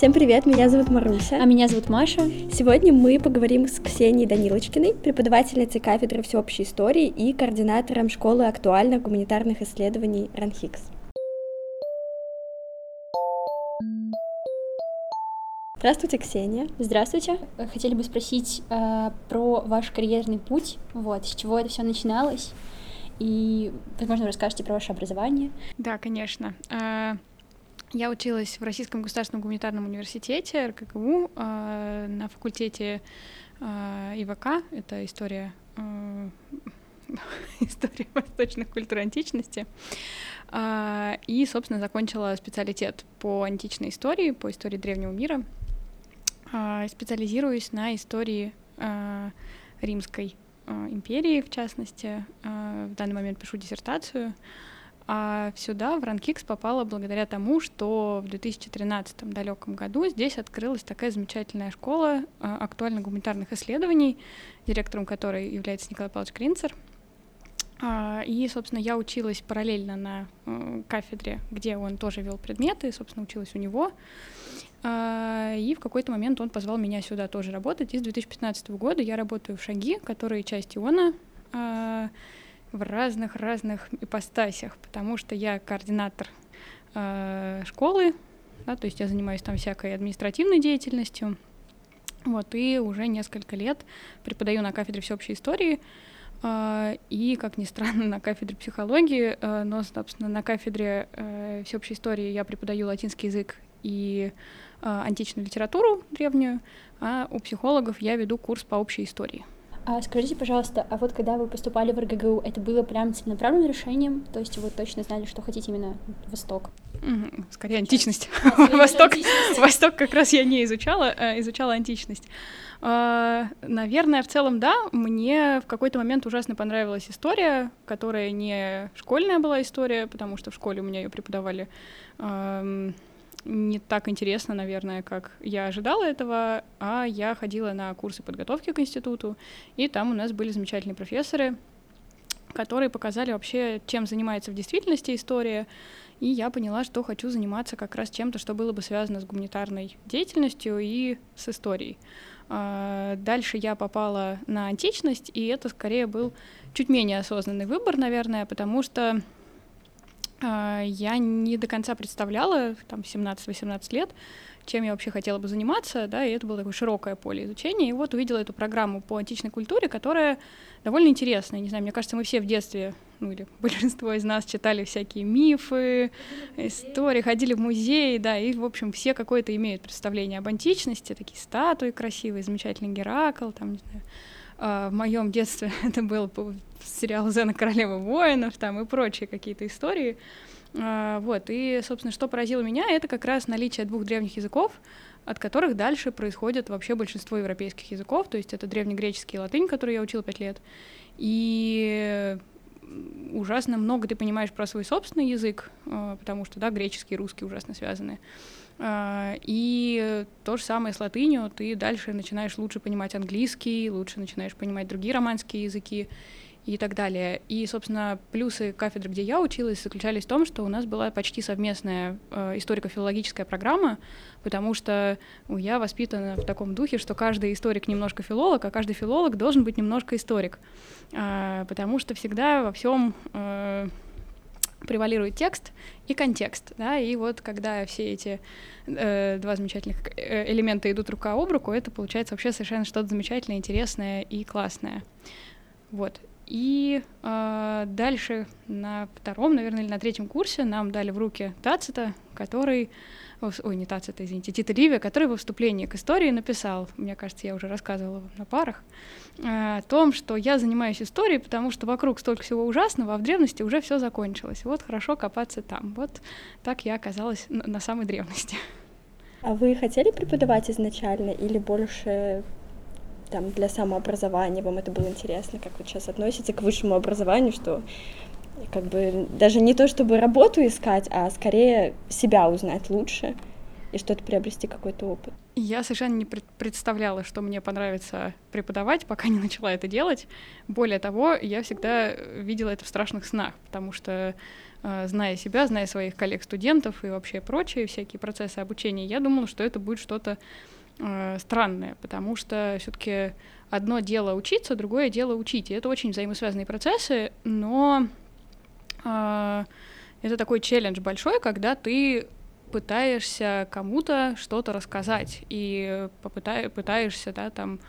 Всем привет, меня зовут Маруся. А меня зовут Маша. Сегодня мы поговорим с Ксенией Данилочкиной, преподавательницей кафедры всеобщей истории и координатором школы актуальных гуманитарных исследований РАНХИКС. Здравствуйте, Ксения. Здравствуйте. Хотели бы спросить э, про ваш карьерный путь, вот, с чего это все начиналось, и, возможно, расскажете про ваше образование. Да, конечно. Э, я училась в Российском государственном гуманитарном университете РКГУ э, на факультете э, ИВК, это история, э, история восточных культур античности. Э, и, собственно, закончила специалитет по античной истории, по истории древнего мира. Э, специализируюсь на истории э, римской э, империи, в частности. Э, в данный момент пишу диссертацию. А сюда, в Ранкикс, попала благодаря тому, что в 2013 далеком году здесь открылась такая замечательная школа а, актуально-гуманитарных исследований, директором которой является Николай Павлович Кринцер. А, и, собственно, я училась параллельно на э, кафедре, где он тоже вел предметы, собственно, училась у него. А, и в какой-то момент он позвал меня сюда тоже работать. И с 2015 года я работаю в Шаги, которые часть Иона в разных-разных ипостасях, потому что я координатор э, школы, да, то есть я занимаюсь там всякой административной деятельностью, вот, и уже несколько лет преподаю на кафедре всеобщей истории, э, и, как ни странно, на кафедре психологии, э, но, собственно, на кафедре э, всеобщей истории я преподаю латинский язык и э, античную литературу древнюю, а у психологов я веду курс по общей истории. А скажите, пожалуйста, а вот когда вы поступали в РГГУ, это было прям целенаправленным решением? То есть вы точно знали, что хотите именно Восток? Скорее античность. Восток, Восток как раз я не изучала, а изучала античность. А, наверное, в целом, да, мне в какой-то момент ужасно понравилась история, которая не школьная была история, потому что в школе у меня ее преподавали не так интересно, наверное, как я ожидала этого, а я ходила на курсы подготовки к институту, и там у нас были замечательные профессоры, которые показали вообще, чем занимается в действительности история, и я поняла, что хочу заниматься как раз чем-то, что было бы связано с гуманитарной деятельностью и с историей. А, дальше я попала на античность, и это скорее был чуть менее осознанный выбор, наверное, потому что я не до конца представляла, там, 17-18 лет, чем я вообще хотела бы заниматься, да, и это было такое широкое поле изучения. И вот увидела эту программу по античной культуре, которая довольно интересная. Не знаю, мне кажется, мы все в детстве, ну или большинство из нас читали всякие мифы, истории, ходили в музей, да, и, в общем, все какое-то имеют представление об античности, такие статуи красивые, замечательный Геракл, там, не знаю, а, в моем детстве это был сериал «Зена королева воинов» там и прочие какие-то истории. А, вот, и, собственно, что поразило меня, это как раз наличие двух древних языков, от которых дальше происходит вообще большинство европейских языков, то есть это древнегреческий и латынь, который я учила пять лет, и ужасно много ты понимаешь про свой собственный язык, а, потому что, да, греческий и русский ужасно связаны. А, и то же самое с латынью, ты дальше начинаешь лучше понимать английский, лучше начинаешь понимать другие романские языки и так далее. И, собственно, плюсы кафедры, где я училась, заключались в том, что у нас была почти совместная э, историко-филологическая программа, потому что ну, я воспитана в таком духе, что каждый историк немножко филолог, а каждый филолог должен быть немножко историк, э, потому что всегда во всем э, превалирует текст и контекст, да, и вот когда все эти э, два замечательных э, элемента идут рука об руку, это получается вообще совершенно что-то замечательное, интересное и классное. Вот. И э, дальше на втором, наверное, или на третьем курсе нам дали в руки Тацита, который ой, не Тацита, извините, Тита Ливия, который во вступлении к истории написал, мне кажется, я уже рассказывала на парах, э, о том, что я занимаюсь историей, потому что вокруг столько всего ужасного, а в древности уже все закончилось. Вот хорошо копаться там. Вот так я оказалась на, на самой древности. А вы хотели преподавать изначально или больше там для самообразования вам это было интересно, как вы сейчас относитесь к высшему образованию, что как бы даже не то, чтобы работу искать, а скорее себя узнать лучше. и что-то приобрести, какой-то опыт. Я совершенно не представляла, что мне понравится преподавать, пока не начала это делать. Более того, я всегда видела это в страшных снах, потому что э, зная себя, зная своих коллег-студентов и вообще прочие всякие процессы обучения, я думала, что это будет что-то э, странное, потому что все-таки одно дело учиться, другое дело учить. И это очень взаимосвязанные процессы, но э, это такой челлендж большой, когда ты пытаешься кому-то что-то рассказать и попытай, пытаешься, да, там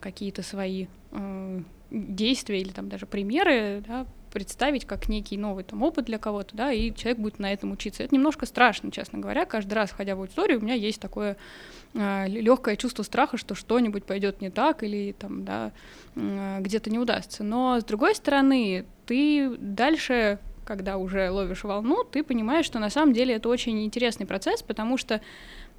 какие-то свои э, действия или там даже примеры, да, представить как некий новый там опыт для кого-то, да, и человек будет на этом учиться. Это немножко страшно, честно говоря. Каждый раз, ходя в аудиторию, у меня есть такое э, легкое чувство страха, что что-нибудь пойдет не так или там, да, э, где-то не удастся. Но с другой стороны, ты дальше когда уже ловишь волну, ты понимаешь, что на самом деле это очень интересный процесс, потому что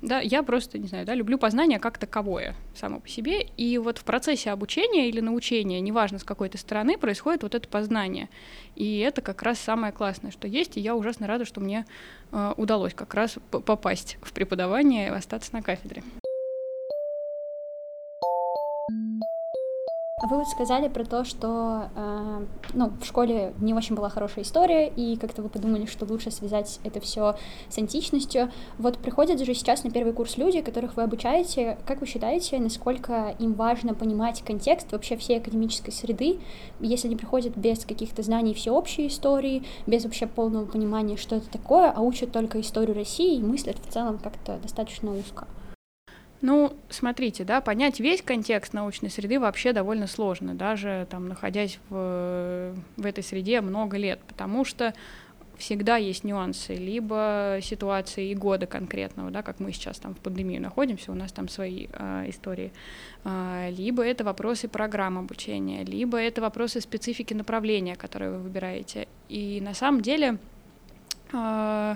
да, я просто, не знаю, да, люблю познание как таковое само по себе, и вот в процессе обучения или научения, неважно с какой то стороны, происходит вот это познание, и это как раз самое классное, что есть, и я ужасно рада, что мне э, удалось как раз попасть в преподавание и остаться на кафедре. Вы вот сказали про то, что э, ну, в школе не очень была хорошая история, и как-то вы подумали, что лучше связать это все с античностью. Вот приходят же сейчас на первый курс люди, которых вы обучаете. Как вы считаете, насколько им важно понимать контекст вообще всей академической среды, если они приходят без каких-то знаний всеобщей истории, без вообще полного понимания, что это такое, а учат только историю России и мыслят в целом как-то достаточно узко? Ну, смотрите, да, понять весь контекст научной среды вообще довольно сложно, даже там находясь в, в этой среде много лет, потому что всегда есть нюансы, либо ситуации и года конкретного, да, как мы сейчас там в пандемию находимся, у нас там свои э, истории, э, либо это вопросы программ обучения, либо это вопросы специфики направления, которые вы выбираете. И на самом деле, э,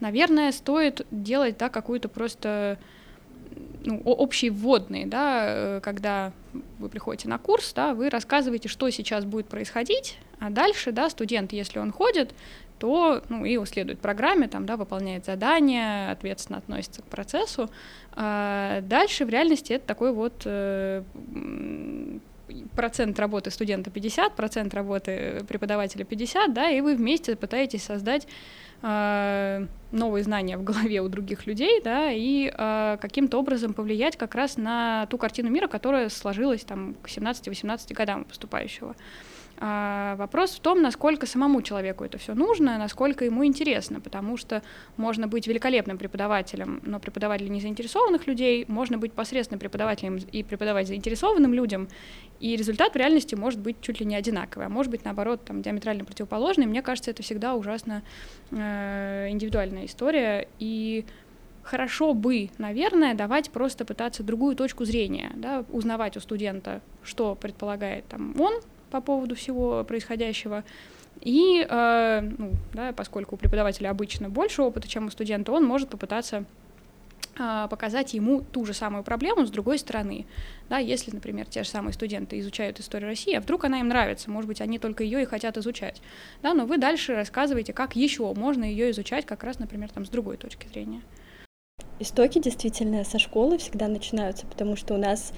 наверное, стоит делать да, какую-то просто ну, общие вводные, да, э, когда вы приходите на курс, да, вы рассказываете, что сейчас будет происходить, а дальше, да, студент, если он ходит, то, ну, и следует программе, там, да, выполняет задания, ответственно относится к процессу. А дальше в реальности это такой вот э, процент работы студента 50, процент работы преподавателя 50, да, и вы вместе пытаетесь создать э, новые знания в голове у других людей, да, и э, каким-то образом повлиять как раз на ту картину мира, которая сложилась там к 17-18 годам поступающего. А вопрос в том, насколько самому человеку это все нужно, насколько ему интересно, потому что можно быть великолепным преподавателем, но преподавать для незаинтересованных людей, можно быть посредственным преподавателем и преподавать заинтересованным людям, и результат в реальности может быть чуть ли не одинаковый, а может быть, наоборот, там, диаметрально противоположный. Мне кажется, это всегда ужасно э, индивидуальная история, и хорошо бы, наверное, давать просто пытаться другую точку зрения, да, узнавать у студента, что предполагает там он по поводу всего происходящего. И, э, ну, да, поскольку у преподавателя обычно больше опыта, чем у студента, он может попытаться э, показать ему ту же самую проблему с другой стороны. Да, если, например, те же самые студенты изучают историю России, а вдруг она им нравится, может быть, они только ее и хотят изучать. Да, но вы дальше рассказываете, как еще можно ее изучать, как раз, например, там, с другой точки зрения. Истоки действительно со школы всегда начинаются, потому что у нас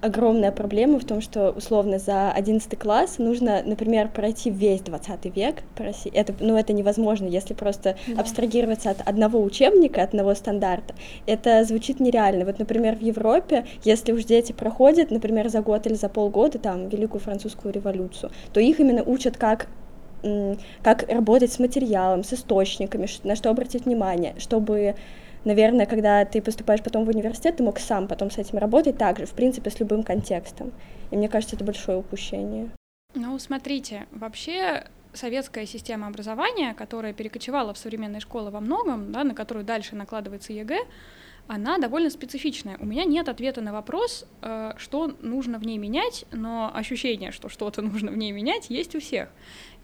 огромная проблема в том, что условно за 11 класс нужно, например, пройти весь 20 век по России. Это, ну, это невозможно, если просто да. абстрагироваться от одного учебника, от одного стандарта. Это звучит нереально. Вот, например, в Европе, если уж дети проходят, например, за год или за полгода там Великую Французскую революцию, то их именно учат как как работать с материалом, с источниками, на что обратить внимание, чтобы наверное, когда ты поступаешь потом в университет, ты мог сам потом с этим работать так же, в принципе, с любым контекстом. И мне кажется, это большое упущение. Ну, смотрите, вообще советская система образования, которая перекочевала в современные школы во многом, да, на которую дальше накладывается ЕГЭ, она довольно специфичная. У меня нет ответа на вопрос, э, что нужно в ней менять, но ощущение, что что-то нужно в ней менять, есть у всех.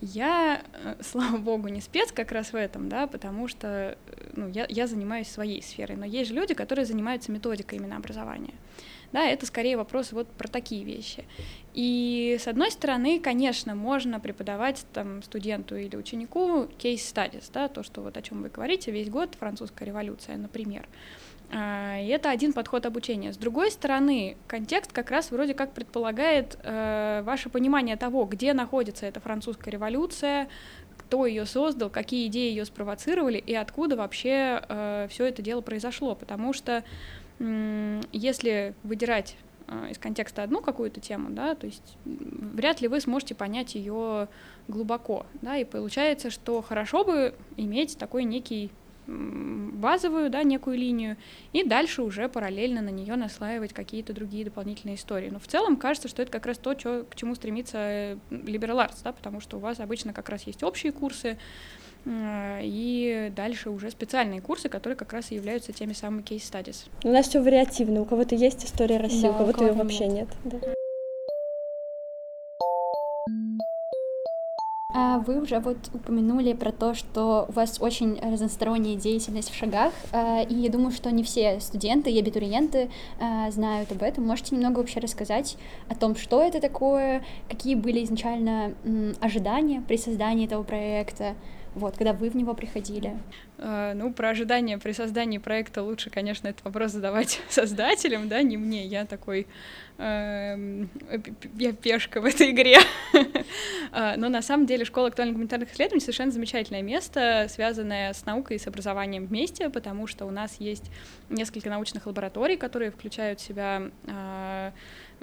Я, э, слава богу, не спец как раз в этом, да, потому что ну, я, я занимаюсь своей сферой, но есть же люди, которые занимаются методикой именно образования. Да, это скорее вопрос вот про такие вещи. И с одной стороны, конечно, можно преподавать там студенту или ученику case studies, да, то, что вот о чем вы говорите, весь год французская революция, например. Это один подход обучения. С другой стороны, контекст как раз вроде как предполагает э, ваше понимание того, где находится эта французская революция, кто ее создал, какие идеи ее спровоцировали и откуда вообще э, все это дело произошло. Потому что если выдирать а, из контекста одну какую-то тему, да, то есть вряд ли вы сможете понять ее глубоко, да, и получается, что хорошо бы иметь такой некий базовую, да, некую линию, и дальше уже параллельно на нее наслаивать какие-то другие дополнительные истории. Но в целом кажется, что это как раз то, чё, к чему стремится э, liberal arts, да, потому что у вас обычно как раз есть общие курсы, Э, и дальше уже специальные курсы, которые как раз и являются теми самыми case studies. У нас все вариативно. У кого-то есть история России, да, у кого-то ее вообще нет. нет. Да. Вы уже вот упомянули про то, что у вас очень разносторонняя деятельность в шагах, а, и я думаю, что не все студенты и абитуриенты а, знают об этом. Можете немного вообще рассказать о том, что это такое, какие были изначально ожидания при создании этого проекта, вот, когда вы в него приходили? Uh, ну, про ожидания при создании проекта лучше, конечно, этот вопрос задавать создателям, да, не мне. Я такой, uh, я пешка в этой игре. uh, но на самом деле школа актуальных гуманитарных исследований совершенно замечательное место, связанное с наукой и с образованием вместе, потому что у нас есть несколько научных лабораторий, которые включают в себя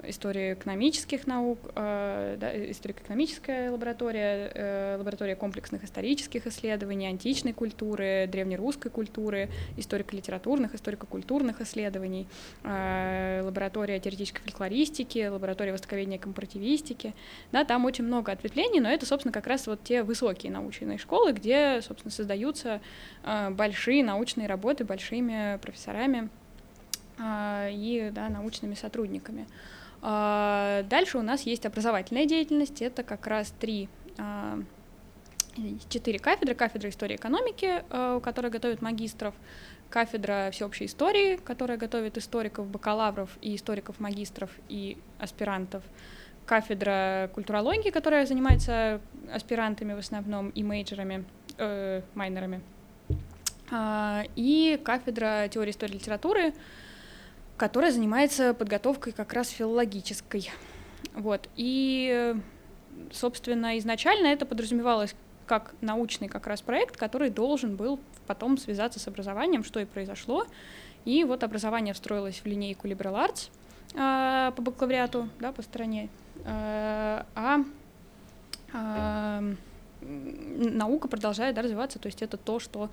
истории экономических наук, э, да, историко-экономическая лаборатория, э, лаборатория комплексных исторических исследований, античной культуры, древнерусской культуры, историко-литературных, историко-культурных исследований, э, лаборатория теоретической фольклористики, лаборатория востоковедения компаративистики. Да, там очень много ответвлений, но это, собственно, как раз вот те высокие научные школы, где, собственно, создаются большие научные работы большими профессорами и да, научными сотрудниками. А, дальше у нас есть образовательная деятельность, это как раз три а, четыре кафедры. Кафедра истории экономики, а, которая готовит магистров, кафедра всеобщей истории, которая готовит историков, бакалавров и историков-магистров и аспирантов, кафедра культурологии, которая занимается аспирантами в основном и мейджерами, э, майнерами, и кафедра теории истории литературы, которая занимается подготовкой как раз филологической. Вот. И, собственно, изначально это подразумевалось как научный как раз проект, который должен был потом связаться с образованием, что и произошло. И вот образование встроилось в линейку Liberal Arts э, по бакалавриату, да, по стране. Э, а э, наука продолжает да, развиваться, то есть это то, что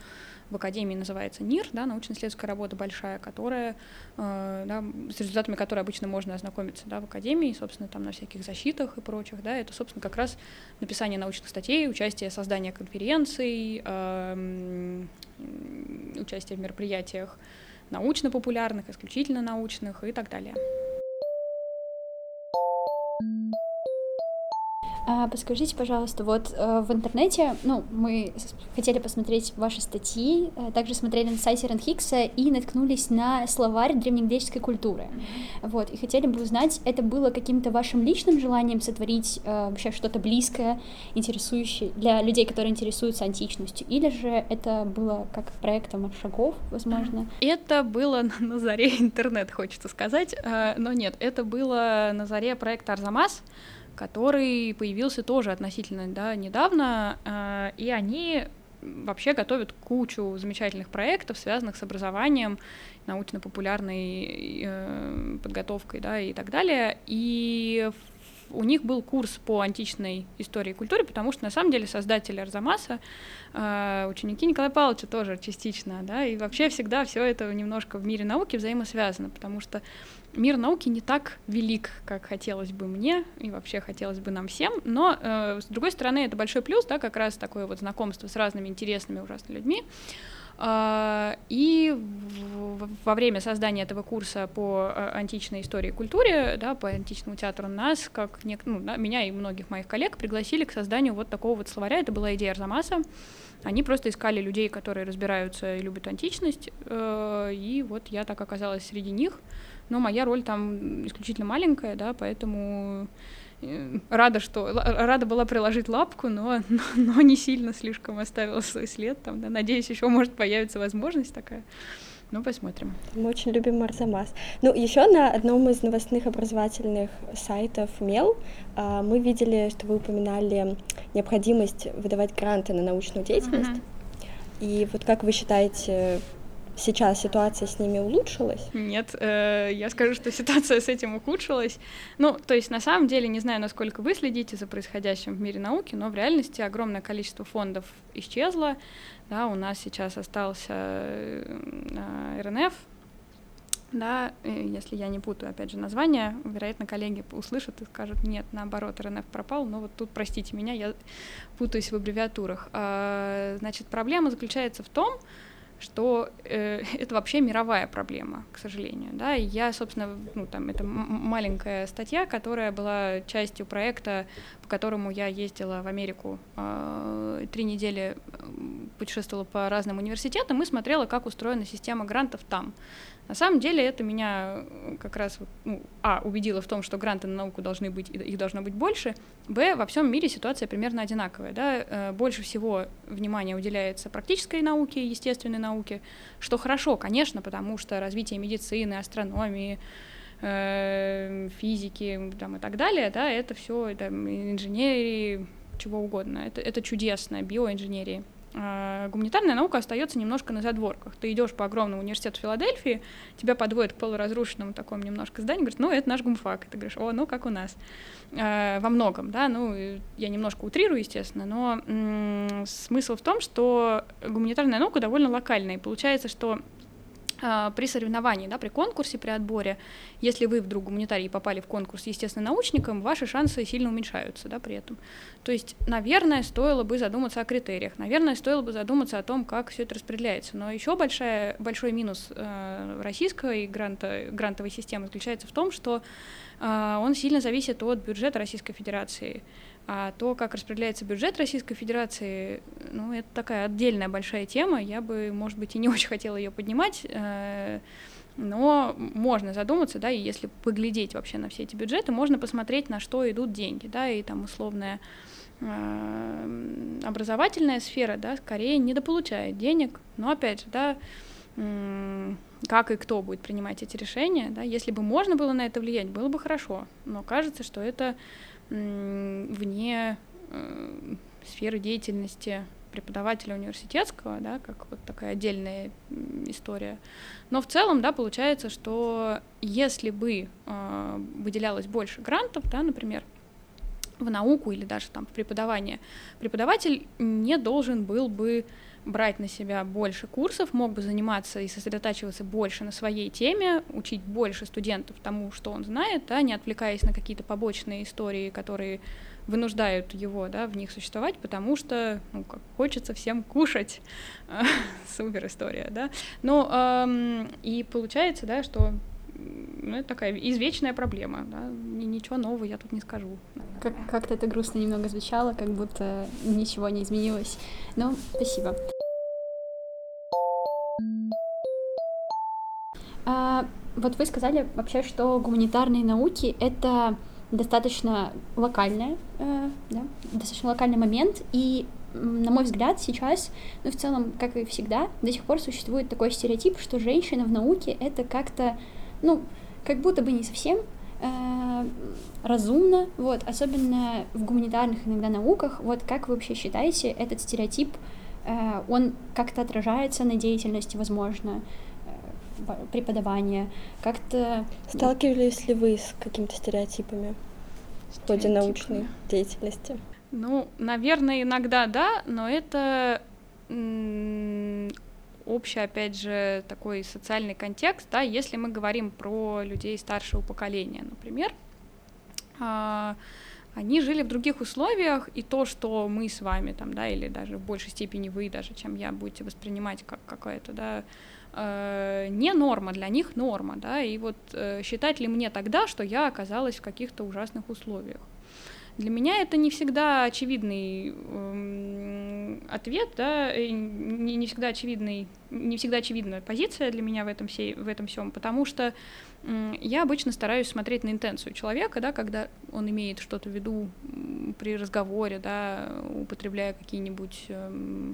в академии называется НИР, да, научно-исследовательская работа большая, которая, э, да, с результатами которой обычно можно ознакомиться да, в академии, собственно, там на всяких защитах и прочих, да, это, собственно, как раз написание научных статей, участие, создание конференций, э, участие в мероприятиях научно-популярных, исключительно научных и так далее. Подскажите, пожалуйста, вот э, в интернете, ну, мы хотели посмотреть ваши статьи, э, также смотрели на сайте Ренхикса и наткнулись на словарь древнегреческой культуры. Вот, и хотели бы узнать, это было каким-то вашим личным желанием сотворить э, вообще что-то близкое, интересующее для людей, которые интересуются античностью, или же это было как проектом от шагов, возможно? Это было на заре интернет, хочется сказать, э, но нет, это было на заре проекта Арзамас, который появился тоже относительно да, недавно, э, и они вообще готовят кучу замечательных проектов, связанных с образованием, научно-популярной э, подготовкой, да, и так далее. И у них был курс по античной истории и культуре, потому что на самом деле создатели Арзамаса, э, ученики Николая Павловича тоже частично, да, и вообще всегда все это немножко в мире науки взаимосвязано, потому что мир науки не так велик, как хотелось бы мне и вообще хотелось бы нам всем, но э, с другой стороны это большой плюс, да, как раз такое вот знакомство с разными интересными ужасными людьми. А, и во время создания этого курса по а, античной истории и культуре, да, по античному театру, нас, как не, ну, меня и многих моих коллег, пригласили к созданию вот такого вот словаря. Это была идея Арзамаса. Они просто искали людей, которые разбираются и любят античность, э, и вот я так оказалась среди них. Но моя роль там исключительно маленькая, да, поэтому э, рада, что рада была приложить лапку, но, но, но не сильно слишком оставила свой след там. Да. Надеюсь, еще может появиться возможность такая. Ну, посмотрим. Мы очень любим Марзамас. Ну, еще на одном из новостных образовательных сайтов МЕЛ а, мы видели, что вы упоминали необходимость выдавать гранты на научную деятельность. Mm-hmm. И вот как вы считаете, сейчас ситуация с ними улучшилась? Нет, э, я скажу, что ситуация с этим ухудшилась. Ну, то есть на самом деле, не знаю, насколько вы следите за происходящим в мире науки, но в реальности огромное количество фондов исчезло. Да, у нас сейчас остался э, РНФ, да, если я не путаю, опять же, название, вероятно, коллеги услышат и скажут, нет, наоборот, РНФ пропал, но вот тут, простите меня, я путаюсь в аббревиатурах. А, значит, проблема заключается в том, что э, это вообще мировая проблема, к сожалению, да, и я, собственно, ну, там, это маленькая статья, которая была частью проекта, по которому я ездила в Америку э, три недели, путешествовала по разным университетам и смотрела, как устроена система грантов там, на самом деле это меня э, как раз, ну, а, убедило в том, что гранты на науку должны быть, их должно быть больше, б, во всем мире ситуация примерно одинаковая, да, э, больше всего внимания уделяется практической науке, естественной науке, что хорошо, конечно, потому что развитие медицины, астрономии, э, физики там, и так далее, да, это все, это инженерии, чего угодно, это, это чудесно, биоинженерии. А, гуманитарная наука остается немножко на задворках. Ты идешь по огромному университету Филадельфии, тебя подводят к полуразрушенному такому немножко зданию, говорят, ну, это наш гумфак. И ты говоришь, о, ну, как у нас. Э, во многом, да, ну, я немножко утрирую, естественно, но смысл в том, что гуманитарная наука довольно локальная, и получается, что при соревновании, да, при конкурсе, при отборе, если вы вдруг гуманитарии попали в конкурс естественно-научником, ваши шансы сильно уменьшаются да, при этом. То есть, наверное, стоило бы задуматься о критериях, наверное, стоило бы задуматься о том, как все это распределяется. Но еще большая, большой минус э, российской гранта, грантовой системы заключается в том, что э, он сильно зависит от бюджета Российской Федерации. А то, как распределяется бюджет Российской Федерации, ну, это такая отдельная большая тема. Я бы, может быть, и не очень хотела ее поднимать, э, но можно задуматься, да, и если поглядеть вообще на все эти бюджеты, можно посмотреть, на что идут деньги, да, и там условная э, образовательная сфера, да, скорее недополучает денег, но опять же, да, как и кто будет принимать эти решения, да, если бы можно было на это влиять, было бы хорошо, но кажется, что это вне э, сферы деятельности преподавателя университетского, да, как вот такая отдельная история. Но в целом, да, получается, что если бы э, выделялось больше грантов, да, например, в науку или даже там в преподавание, преподаватель не должен был бы брать на себя больше курсов, мог бы заниматься и сосредотачиваться больше на своей теме, учить больше студентов тому, что он знает, да, не отвлекаясь на какие-то побочные истории, которые вынуждают его да, в них существовать, потому что ну, как, хочется всем кушать. Супер история, да. Ну, эм, и получается, да, что ну, это такая извечная проблема, да, ничего нового я тут не скажу. Как- как-то это грустно немного звучало, как будто ничего не изменилось. Ну, спасибо. А, вот вы сказали вообще, что гуманитарные науки — это достаточно локальная, э, да, достаточно локальный момент, и на мой взгляд, сейчас, ну, в целом, как и всегда, до сих пор существует такой стереотип, что женщина в науке — это как-то, ну, как будто бы не совсем э, разумно, вот, особенно в гуманитарных иногда науках, вот, как вы вообще считаете, этот стереотип, э, он как-то отражается на деятельности, возможно, преподавания, как-то... Сталкивались ли вы с какими-то стереотипами? В ходе научной деятельности? Ну, наверное, иногда да, но это общий, опять же, такой социальный контекст, да, если мы говорим про людей старшего поколения, например, а, они жили в других условиях, и то, что мы с вами там, да, или даже в большей степени вы даже, чем я, будете воспринимать как какое-то, да, э, не норма, для них норма, да, и вот э, считать ли мне тогда, что я оказалась в каких-то ужасных условиях? Для меня это не всегда очевидный э, ответ, да, не, не всегда очевидный, не всегда очевидная позиция для меня в этом, всей, в этом всем, потому что э, я обычно стараюсь смотреть на интенцию человека, да, когда он имеет что-то в виду при разговоре, да, употребляя какие-нибудь, э,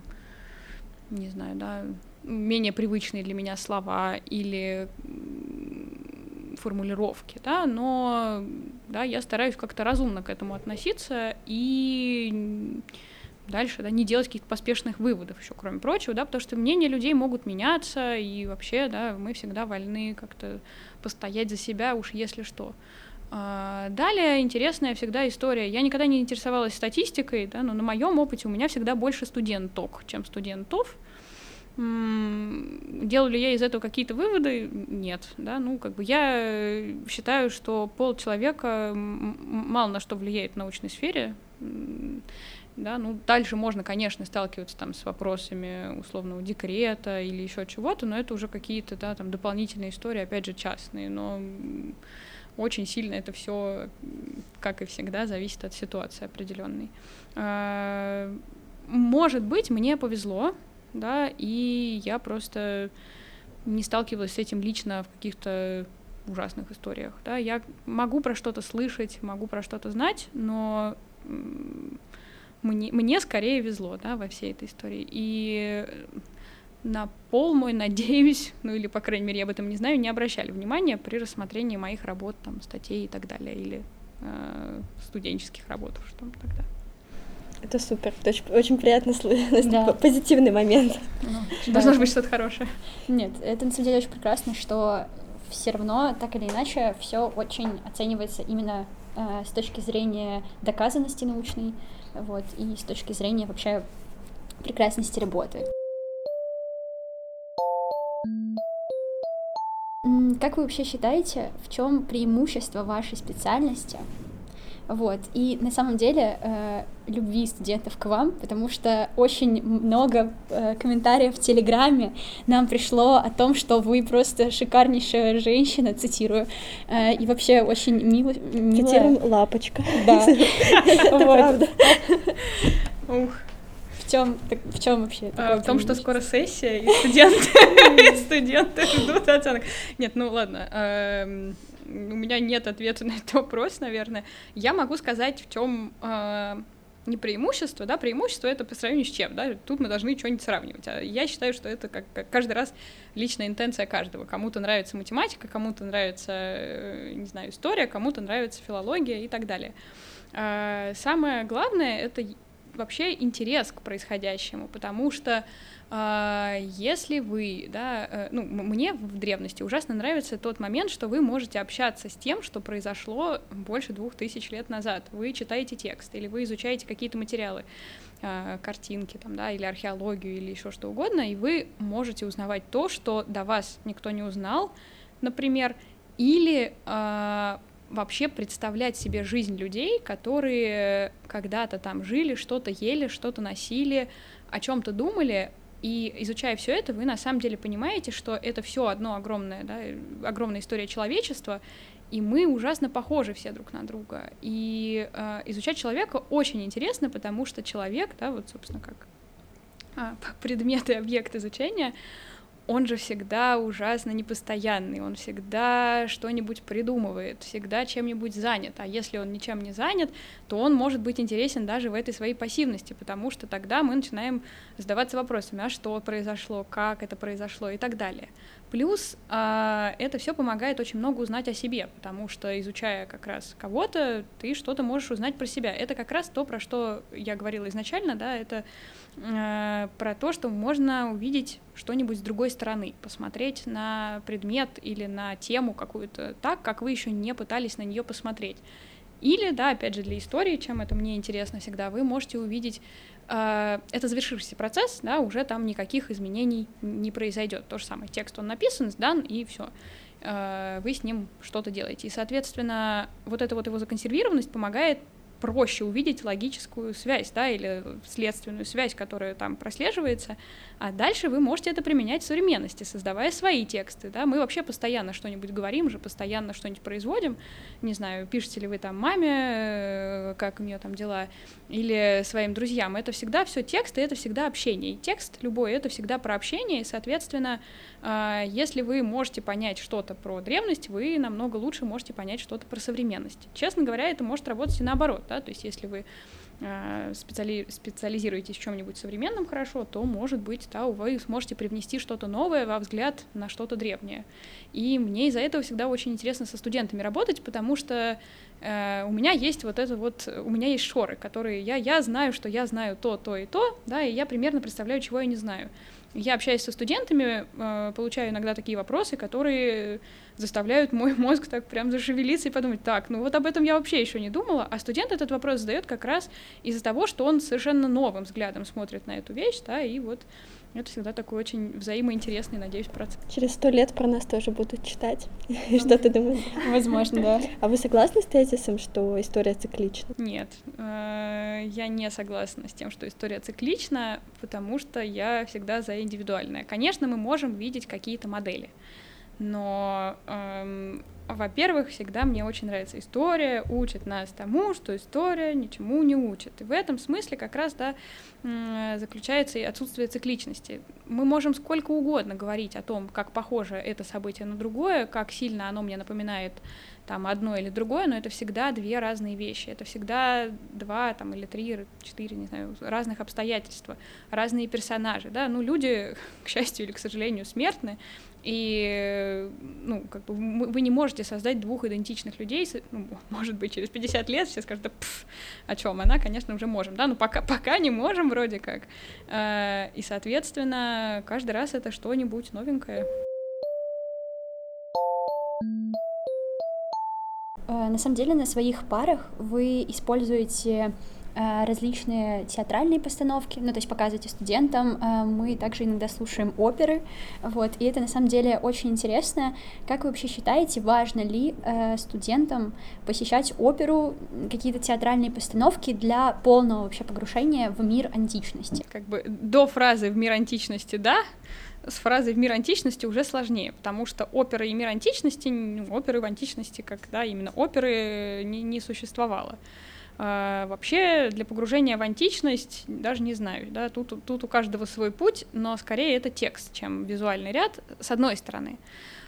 не знаю, да, менее привычные для меня слова или формулировки, да, но да, я стараюсь как-то разумно к этому относиться и дальше, да, не делать каких-то поспешных выводов еще, кроме прочего, да, потому что мнения людей могут меняться, и вообще, да, мы всегда вольны как-то постоять за себя, уж если что. А, далее интересная всегда история. Я никогда не интересовалась статистикой, да, но на моем опыте у меня всегда больше студенток, чем студентов. Делаю ли я из этого какие-то выводы? Нет, да, ну, как бы я считаю, что пол человека мало на что влияет в научной сфере, да, ну, дальше можно, конечно, сталкиваться там с вопросами условного декрета или еще чего-то, но это уже какие-то, да, там дополнительные истории, опять же, частные, но очень сильно это все, как и всегда, зависит от ситуации определенной. А, может быть, мне повезло, да, и я просто не сталкивалась с этим лично в каких-то ужасных историях, да, я могу про что-то слышать, могу про что-то знать, но мне, мне скорее везло, да, во всей этой истории, и на пол мой, надеюсь, ну или, по крайней мере, я об этом не знаю, не обращали внимания при рассмотрении моих работ, там, статей и так далее, или э, студенческих работ, что тогда. Это супер, это очень, очень приятно слышать, да. позитивный момент. Ну, должно же быть что-то хорошее. Нет, это на самом деле очень прекрасно, что все равно, так или иначе, все очень оценивается именно э, с точки зрения доказанности научной, вот, и с точки зрения вообще прекрасности работы. Как вы вообще считаете, в чем преимущество вашей специальности вот. И на самом деле э, любви студентов к вам, потому что очень много э, комментариев в Телеграме нам пришло о том, что вы просто шикарнейшая женщина, цитирую, э, и вообще очень мило. Цитируем лапочка. Да. Это правда. Ух в чем, в чем вообще? А, в том, что скоро сессия, и студенты, студенты ждут оценок. Нет, ну ладно. У меня нет ответа на этот вопрос, наверное. Я могу сказать, в чем э, не преимущество, да, преимущество это по сравнению с чем, да, тут мы должны что-нибудь сравнивать. А я считаю, что это как, как каждый раз личная интенция каждого. Кому-то нравится математика, кому-то нравится, э, не знаю, история, кому-то нравится филология и так далее. А, самое главное — это вообще интерес к происходящему, потому что если вы, да, э, ну, мне в древности ужасно нравится тот момент, что вы можете общаться с тем, что произошло больше двух тысяч лет назад. Вы читаете текст или вы изучаете какие-то материалы, а, картинки там, да, или археологию, или еще что угодно, и вы можете узнавать то, что до вас никто не узнал, например, или э, вообще представлять себе жизнь людей, которые когда-то там жили, что-то ели, что-то носили, о чем-то думали, и изучая все это, вы на самом деле понимаете, что это все одно огромное, да, огромная история человечества, и мы ужасно похожи все друг на друга. И э, изучать человека очень интересно, потому что человек, да, вот, собственно, как а, предмет и объект изучения, он же всегда ужасно непостоянный, он всегда что-нибудь придумывает, всегда чем-нибудь занят. А если он ничем не занят, то он может быть интересен даже в этой своей пассивности, потому что тогда мы начинаем задаваться вопросами, а что произошло, как это произошло и так далее. Плюс э, это все помогает очень много узнать о себе, потому что изучая как раз кого-то, ты что-то можешь узнать про себя. Это как раз то, про что я говорила изначально, да, это э, про то, что можно увидеть что-нибудь с другой стороны, посмотреть на предмет или на тему какую-то так, как вы еще не пытались на нее посмотреть. Или, да, опять же, для истории, чем это мне интересно всегда, вы можете увидеть это завершившийся процесс, да, уже там никаких изменений не произойдет. То же самое, текст он написан, сдан, и все. Э, вы с ним что-то делаете. И, соответственно, вот эта вот его законсервированность помогает проще увидеть логическую связь, да, или следственную связь, которая там прослеживается, а дальше вы можете это применять в современности, создавая свои тексты, да, мы вообще постоянно что-нибудь говорим же, постоянно что-нибудь производим, не знаю, пишете ли вы там маме, э, как у нее там дела, или своим друзьям, это всегда все тексты, это всегда общение, и текст любой, это всегда про общение, и, соответственно, а, если вы можете понять что-то про древность, вы намного лучше можете понять что-то про современность. Честно говоря, это может работать и наоборот, да, то есть если вы а, специали... специализируетесь в чем-нибудь современном хорошо, то, может быть, да, вы сможете привнести что-то новое во взгляд на что-то древнее. И мне из-за этого всегда очень интересно со студентами работать, потому что э, у меня есть вот это вот, у меня есть шоры, которые я, я знаю, что я знаю то, то и то, да, и я примерно представляю, чего я не знаю. Я общаюсь со студентами, э, получаю иногда такие вопросы, которые заставляют мой мозг так прям зашевелиться и подумать, так, ну вот об этом я вообще еще не думала, а студент этот вопрос задает как раз из-за того, что он совершенно новым взглядом смотрит на эту вещь, да, и вот это всегда такой очень взаимоинтересный, надеюсь, процесс. Через сто лет про нас тоже будут читать. Что ты думаешь? Возможно, да. А вы согласны с тезисом, что история циклична? Нет, э, я не согласна с тем, что история циклична, потому что я всегда за индивидуальное. Конечно, мы можем видеть какие-то модели, но эм, во-первых, всегда мне очень нравится история, учит нас тому, что история ничему не учит. И в этом смысле как раз да, заключается и отсутствие цикличности. Мы можем сколько угодно говорить о том, как похоже это событие на другое, как сильно оно мне напоминает там одно или другое, но это всегда две разные вещи. Это всегда два там, или три, четыре, не знаю, разных обстоятельства, разные персонажи. Да? Ну, люди, к счастью или к сожалению, смертны, и, ну, как бы вы не можете создать двух идентичных людей, ну, может быть, через 50 лет все скажут, да, пф, о чем она, конечно, уже можем, да, но пока, пока не можем вроде как. Э, и, соответственно, каждый раз это что-нибудь новенькое. Э, на самом деле на своих парах вы используете Э, различные театральные постановки, ну, то есть показывайте студентам. Э, мы также иногда слушаем оперы, вот, и это на самом деле очень интересно. Как вы вообще считаете, важно ли студентам посещать оперу, какие-то театральные постановки для полного вообще погружения в мир античности? Как бы до фразы «в мир античности» да, с фразой «в мир античности» уже сложнее, потому что оперы и мир античности, ну, оперы в античности, как, да, именно оперы не, не существовало. А, вообще для погружения в античность даже не знаю, да, тут, тут у каждого свой путь, но скорее это текст, чем визуальный ряд, с одной стороны.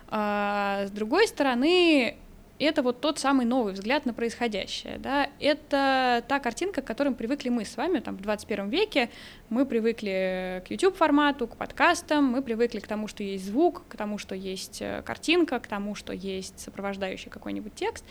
А, с другой стороны, это вот тот самый новый взгляд на происходящее, да, это та картинка, к которым привыкли мы с вами, там, в 21 веке, мы привыкли к YouTube-формату, к подкастам, мы привыкли к тому, что есть звук, к тому, что есть э, картинка, к тому, что есть сопровождающий какой-нибудь текст,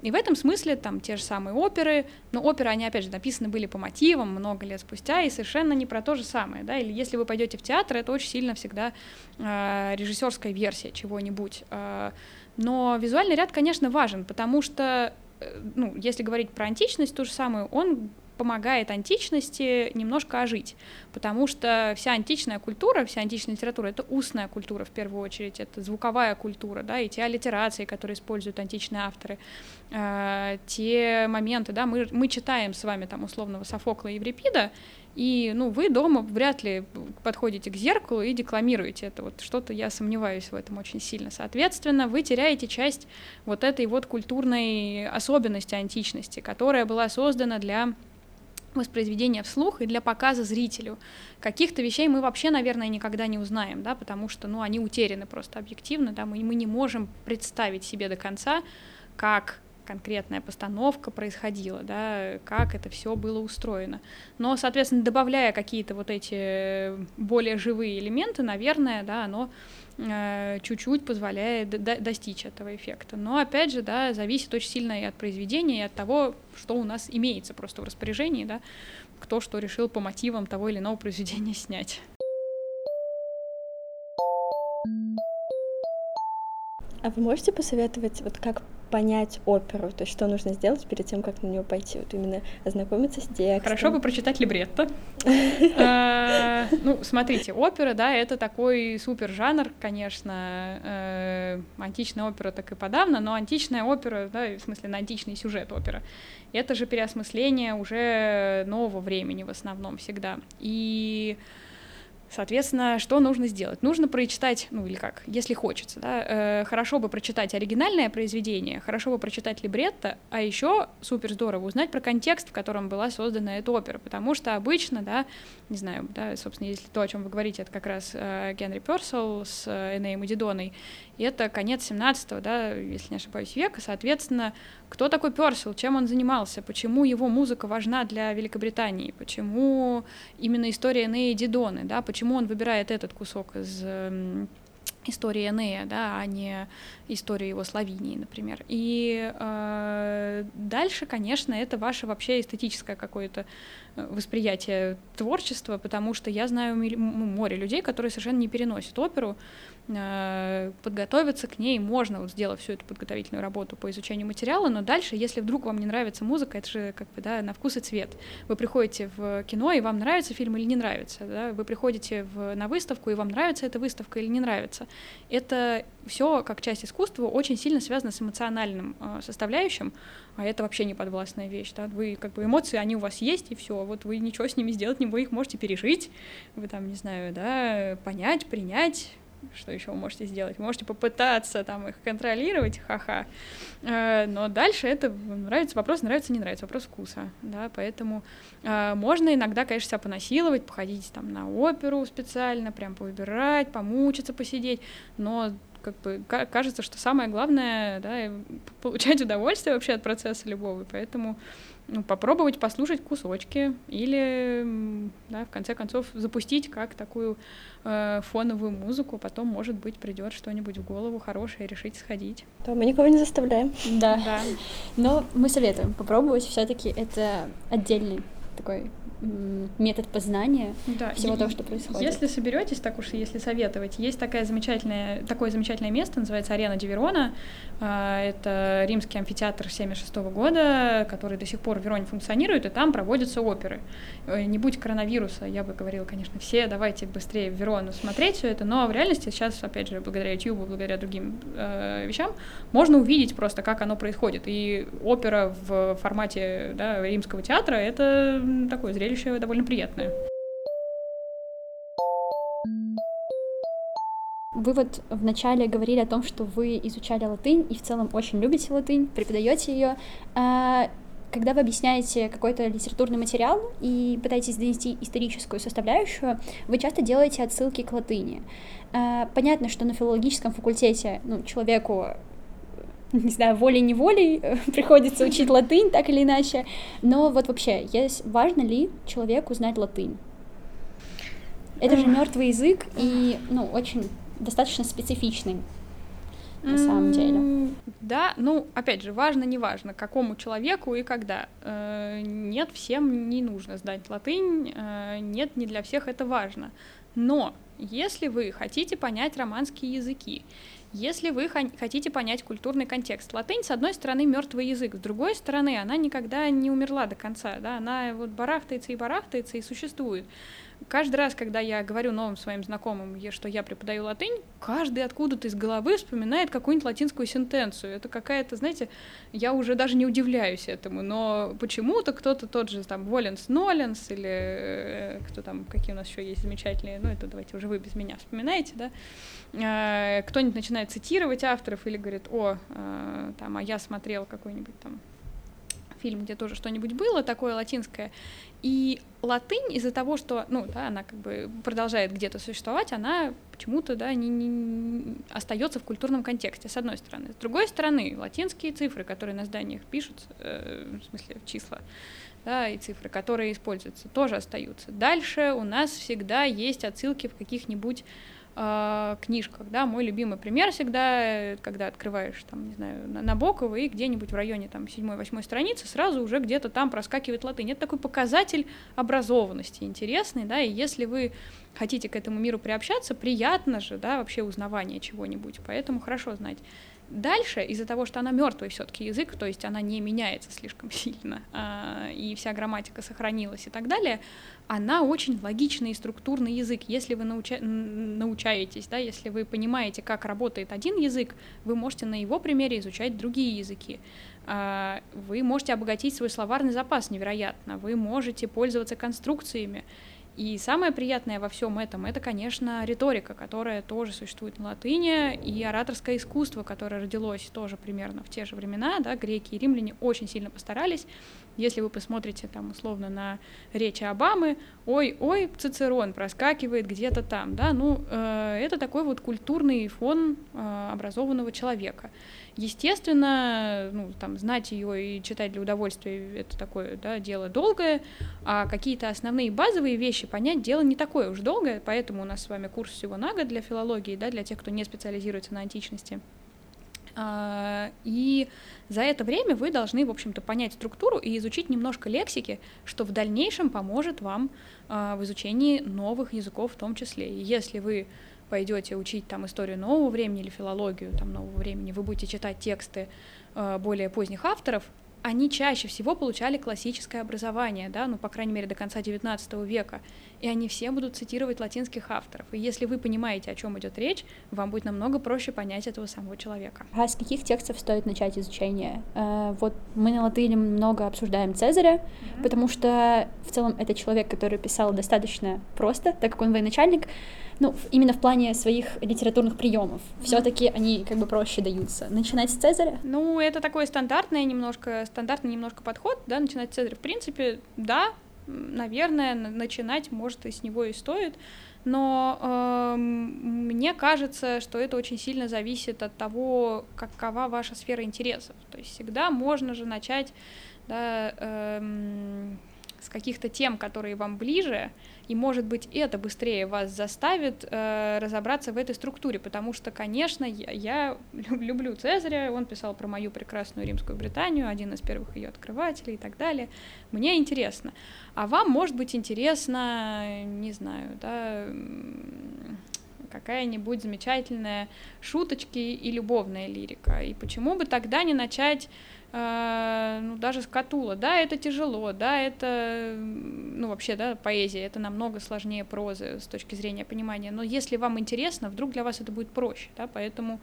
и в этом смысле там те же самые оперы, но оперы, они, опять же, написаны были по мотивам много лет спустя, и совершенно не про то же самое, да, или если вы пойдете в театр, это очень сильно всегда э, режиссерская версия чего-нибудь, э, но визуальный ряд, конечно, важен, потому что, э, ну, если говорить про античность, то же самое, он помогает античности немножко ожить, потому что вся античная культура, вся античная литература — это устная культура в первую очередь, это звуковая культура, да, и те аллитерации, которые используют античные авторы, э, те моменты, да, мы, мы читаем с вами там условного Софокла и Еврипида, и, ну, вы дома вряд ли подходите к зеркалу и декламируете это. Вот что-то я сомневаюсь в этом очень сильно. Соответственно, вы теряете часть вот этой вот культурной особенности античности, которая была создана для воспроизведения вслух и для показа зрителю. Каких-то вещей мы вообще, наверное, никогда не узнаем, да, потому что, ну, они утеряны просто объективно, да, мы, мы не можем представить себе до конца, как конкретная постановка происходила, да, как это все было устроено. Но, соответственно, добавляя какие-то вот эти более живые элементы, наверное, да, оно э, чуть-чуть позволяет достичь этого эффекта. Но, опять же, да, зависит очень сильно и от произведения, и от того, что у нас имеется просто в распоряжении, да, кто что решил по мотивам того или иного произведения снять. А вы можете посоветовать, вот как понять оперу, то есть что нужно сделать перед тем, как на нее пойти, вот именно ознакомиться с текстом. Хорошо бы прочитать либретто. Э, ну, смотрите, опера, да, это такой супер жанр, конечно, э, античная опера так и подавно, но античная опера, да, в смысле на античный сюжет опера, это же переосмысление уже нового времени в основном всегда. И Соответственно, что нужно сделать? Нужно прочитать, ну или как, если хочется, да, э, хорошо бы прочитать оригинальное произведение, хорошо бы прочитать либретто, а еще супер здорово узнать про контекст, в котором была создана эта опера, потому что обычно, да, не знаю, да, собственно, если то, о чем вы говорите, это как раз э, Генри Персел с э, Энеем и Дидоной, и это конец 17 да, если не ошибаюсь, века, соответственно, кто такой Персел, чем он занимался, почему его музыка важна для Великобритании, почему именно история Энея Дидоны, да, почему он выбирает этот кусок из истории Энея, да, а не историю его Словении, например. И э, дальше, конечно, это ваше вообще эстетическое какое-то э, восприятие творчества, потому что я знаю море людей, которые совершенно не переносят оперу, подготовиться к ней можно, вот сделав всю эту подготовительную работу по изучению материала, но дальше, если вдруг вам не нравится музыка, это же как бы, да, на вкус и цвет. Вы приходите в кино, и вам нравится фильм или не нравится, да? вы приходите в, на выставку, и вам нравится эта выставка или не нравится. Это все как часть искусства очень сильно связано с эмоциональным э, составляющим, а это вообще не подвластная вещь, да, вы как бы эмоции, они у вас есть, и все, вот вы ничего с ними сделать не вы их можете пережить, вы там, не знаю, да, понять, принять, что еще вы можете сделать? Вы можете попытаться там их контролировать, ха-ха. Э, но дальше это нравится вопрос, нравится, не нравится, вопрос вкуса, да, поэтому э, можно иногда, конечно, себя понасиловать, походить там на оперу специально, прям повыбирать, помучиться, посидеть, но как бы кажется, что самое главное, да, получать удовольствие вообще от процесса любого, поэтому ну, попробовать послушать кусочки или, да, в конце концов, запустить как такую э, фоновую музыку, потом, может быть, придет что-нибудь в голову хорошее, решить сходить. То мы никого не заставляем. Да. да. Но мы советуем попробовать, все-таки это отдельный такой метод познания да. всего и, того, что происходит. Если соберетесь, так уж если советовать, есть такая замечательная, такое замечательное место, называется Арена Диверона. А, это римский амфитеатр 76 года, который до сих пор в Вероне функционирует, и там проводятся оперы. Э, не будь коронавируса, я бы говорила, конечно, все давайте быстрее в Верону смотреть все это, но в реальности сейчас, опять же, благодаря YouTube, благодаря другим э, вещам, можно увидеть просто, как оно происходит. И опера в формате да, римского театра — это такое зрелище зрелище довольно приятное. Вы вот вначале говорили о том, что вы изучали латынь и в целом очень любите латынь, преподаете ее. А, когда вы объясняете какой-то литературный материал и пытаетесь донести историческую составляющую, вы часто делаете отсылки к латыни. А, понятно, что на филологическом факультете ну, человеку не знаю, волей-неволей э, приходится учить латынь, так или иначе. Но вот вообще, есть, важно ли человеку знать латынь? Это же мертвый язык и, ну, очень достаточно специфичный на самом деле. Да, ну, опять же, важно, не важно, какому человеку и когда. Э, нет, всем не нужно знать латынь, э, нет, не для всех это важно. Но если вы хотите понять романские языки, если вы хотите понять культурный контекст, латынь, с одной стороны, мертвый язык, с другой стороны, она никогда не умерла до конца, да, она вот барахтается и барахтается и существует. Каждый раз, когда я говорю новым своим знакомым, что я преподаю латынь, каждый откуда-то из головы вспоминает какую-нибудь латинскую сентенцию. Это какая-то, знаете, я уже даже не удивляюсь этому, но почему-то кто-то тот же там Воленс Ноленс или э, кто там, какие у нас еще есть замечательные, ну это давайте уже вы без меня вспоминаете, да, э, кто-нибудь начинает цитировать авторов или говорит, о, э, там, а я смотрел какой-нибудь там фильм, где тоже что-нибудь было такое латинское. И латынь из-за того, что, ну, да, она как бы продолжает где-то существовать, она почему-то, да, не, не остается в культурном контексте, с одной стороны. С другой стороны, латинские цифры, которые на зданиях пишут, э, в смысле числа, да, и цифры, которые используются, тоже остаются. Дальше у нас всегда есть отсылки в каких-нибудь э, книжках, да, мой любимый пример всегда, когда открываешь, там, не знаю, на Набокова и где-нибудь в районе, там, седьмой-восьмой страницы сразу уже где-то там проскакивает латынь. Это такой показатель образованности интересный, да, и если вы хотите к этому миру приобщаться, приятно же, да, вообще узнавание чего-нибудь, поэтому хорошо знать дальше, из-за того, что она мертвый все-таки язык, то есть она не меняется слишком сильно, э, и вся грамматика сохранилась и так далее, она очень логичный и структурный язык. Если вы науча... научаетесь, да, если вы понимаете, как работает один язык, вы можете на его примере изучать другие языки. А, вы можете обогатить свой словарный запас невероятно, вы можете пользоваться конструкциями. И самое приятное во всем этом это, конечно, риторика, которая тоже существует на латыни, и ораторское искусство, которое родилось тоже примерно в те же времена, да, греки и римляне очень сильно постарались. Если вы посмотрите там условно на речи Обамы, ой-ой, Цицерон проскакивает где-то там, да, ну, э, это такой вот культурный фон э, образованного человека. Естественно, ну, там, знать ее и читать для удовольствия — это такое, да, дело долгое, а какие-то основные базовые вещи понять дело не такое уж долгое, поэтому у нас с вами курс всего на год для филологии, да, для тех, кто не специализируется на античности. А, и за это время вы должны, в общем-то, понять структуру и изучить немножко лексики, что в дальнейшем поможет вам а, в изучении новых языков в том числе. И если вы пойдете учить там историю нового времени или филологию там нового времени, вы будете читать тексты э, более поздних авторов, они чаще всего получали классическое образование, да, ну, по крайней мере, до конца XIX века, и они все будут цитировать латинских авторов. И если вы понимаете, о чем идет речь, вам будет намного проще понять этого самого человека. А с каких текстов стоит начать изучение? Э, вот мы на латыни много обсуждаем Цезаря, mm-hmm. потому что в целом это человек, который писал достаточно просто, так как он военачальник, ну, именно в плане своих литературных приемов. Все-таки они как бы проще даются. Начинать с Цезаря? Ну, это такой стандартный немножко, стандартный немножко подход, да, начинать с Цезаря. В принципе, да, наверное, начинать, может, и с него и стоит. Но э, мне кажется, что это очень сильно зависит от того, какова ваша сфера интересов. То есть всегда можно же начать да, э, с каких-то тем, которые вам ближе, и, может быть, это быстрее вас заставит э, разобраться в этой структуре, потому что, конечно, я, я люблю Цезаря, он писал про мою прекрасную римскую Британию, один из первых ее открывателей и так далее. Мне интересно. А вам, может быть, интересно, не знаю, да, какая-нибудь замечательная шуточки и любовная лирика. И почему бы тогда не начать э, ну, даже с Катула. Да, это тяжело, да, это, ну, вообще, да, поэзия, это намного сложнее прозы с точки зрения понимания, но если вам интересно, вдруг для вас это будет проще, да, поэтому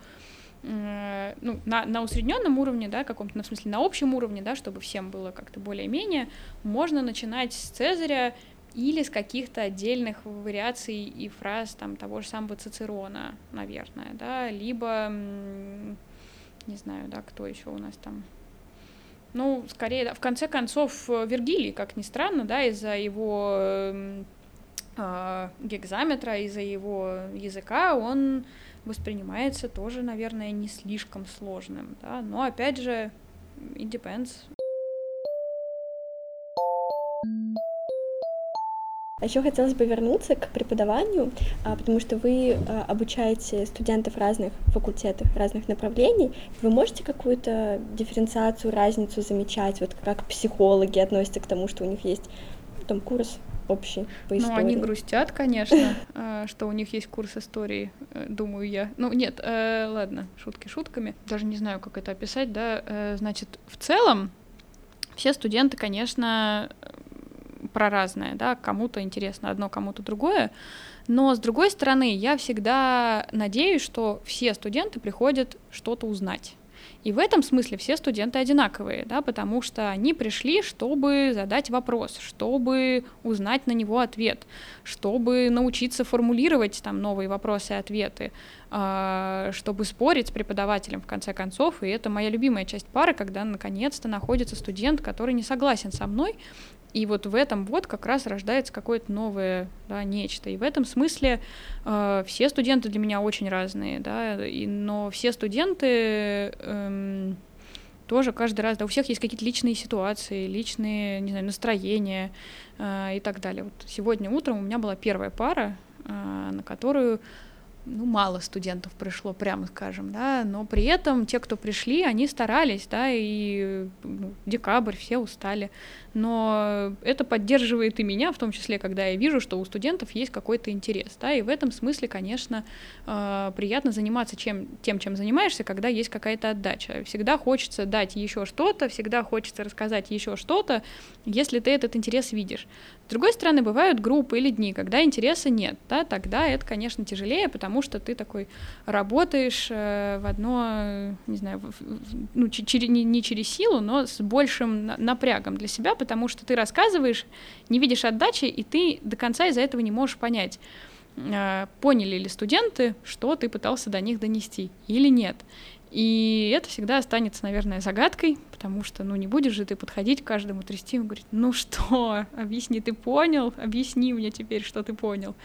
э, ну, на, на усредненном уровне, да, каком-то, ну, в смысле, на общем уровне, да, чтобы всем было как-то более-менее, можно начинать с Цезаря или с каких-то отдельных вариаций и фраз там того же самого Цицерона, наверное, да, либо, не знаю, да, кто еще у нас там, ну, скорее, в конце концов, Вергилий, как ни странно, да, из-за его э, гекзаметра, из-за его языка, он воспринимается тоже, наверное, не слишком сложным, да, но опять же, it depends. Еще хотелось бы вернуться к преподаванию, а, потому что вы а, обучаете студентов разных факультетов, разных направлений. Вы можете какую-то дифференциацию, разницу замечать, вот как психологи относятся к тому, что у них есть там курс общий по истории? Ну, они грустят, конечно, что у них есть курс истории, э, думаю я. Ну, нет, э, ладно, шутки шутками. Даже не знаю, как это описать, да. Э, значит, в целом все студенты, конечно, про разное, да, кому-то интересно одно, кому-то другое, но с другой стороны, я всегда надеюсь, что все студенты приходят что-то узнать. И в этом смысле все студенты одинаковые, да, потому что они пришли, чтобы задать вопрос, чтобы узнать на него ответ, чтобы научиться формулировать там новые вопросы и ответы, а, чтобы спорить с преподавателем в конце концов. И это моя любимая часть пары, когда наконец-то находится студент, который не согласен со мной, и вот в этом вот как раз рождается какое-то новое да, нечто. И в этом смысле э, все студенты для меня очень разные, да, и, но все студенты э, тоже каждый раз, да, у всех есть какие-то личные ситуации, личные, не знаю, настроения э, и так далее. Вот сегодня утром у меня была первая пара, э, на которую ну, мало студентов пришло, прямо скажем, да, но при этом те, кто пришли, они старались, да, и ну, декабрь, все устали, но это поддерживает и меня, в том числе, когда я вижу, что у студентов есть какой-то интерес, да, и в этом смысле, конечно, э, приятно заниматься чем, тем, чем занимаешься, когда есть какая-то отдача. Всегда хочется дать еще что-то, всегда хочется рассказать еще что-то, если ты этот интерес видишь. С другой стороны, бывают группы или дни, когда интереса нет, да, тогда это, конечно, тяжелее, потому что ты такой работаешь э, в одно, не знаю, в, ну, через, не, не через силу, но с большим напрягом для себя, потому что ты рассказываешь, не видишь отдачи, и ты до конца из-за этого не можешь понять, э, поняли ли студенты, что ты пытался до них донести или нет. И это всегда останется, наверное, загадкой, потому что, ну, не будешь же ты подходить к каждому, трясти и говорить, ну что, объясни, ты понял, объясни мне теперь, что ты понял,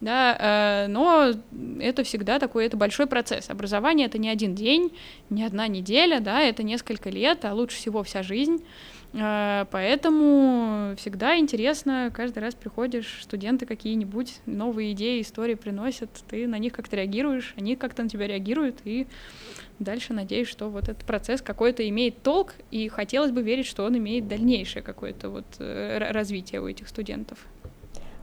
да, э, но это всегда такой, это большой процесс, образование — это не один день, не одна неделя, да, это несколько лет, а лучше всего вся жизнь, э, поэтому всегда интересно, каждый раз приходишь, студенты какие-нибудь новые идеи, истории приносят, ты на них как-то реагируешь, они как-то на тебя реагируют, и дальше надеюсь, что вот этот процесс какой-то имеет толк, и хотелось бы верить, что он имеет дальнейшее какое-то вот э, развитие у этих студентов.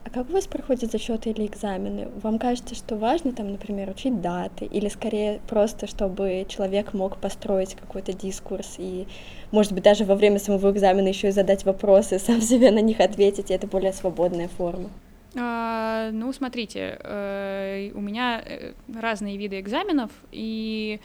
А как у вас проходят зачеты или экзамены? Вам кажется, что важно там, например, учить даты, или скорее просто, чтобы человек мог построить какой-то дискурс и, может быть, даже во время самого экзамена еще и задать вопросы, сам себе на них ответить, и это более свободная форма? А, ну, смотрите, э, у меня э, разные виды экзаменов, и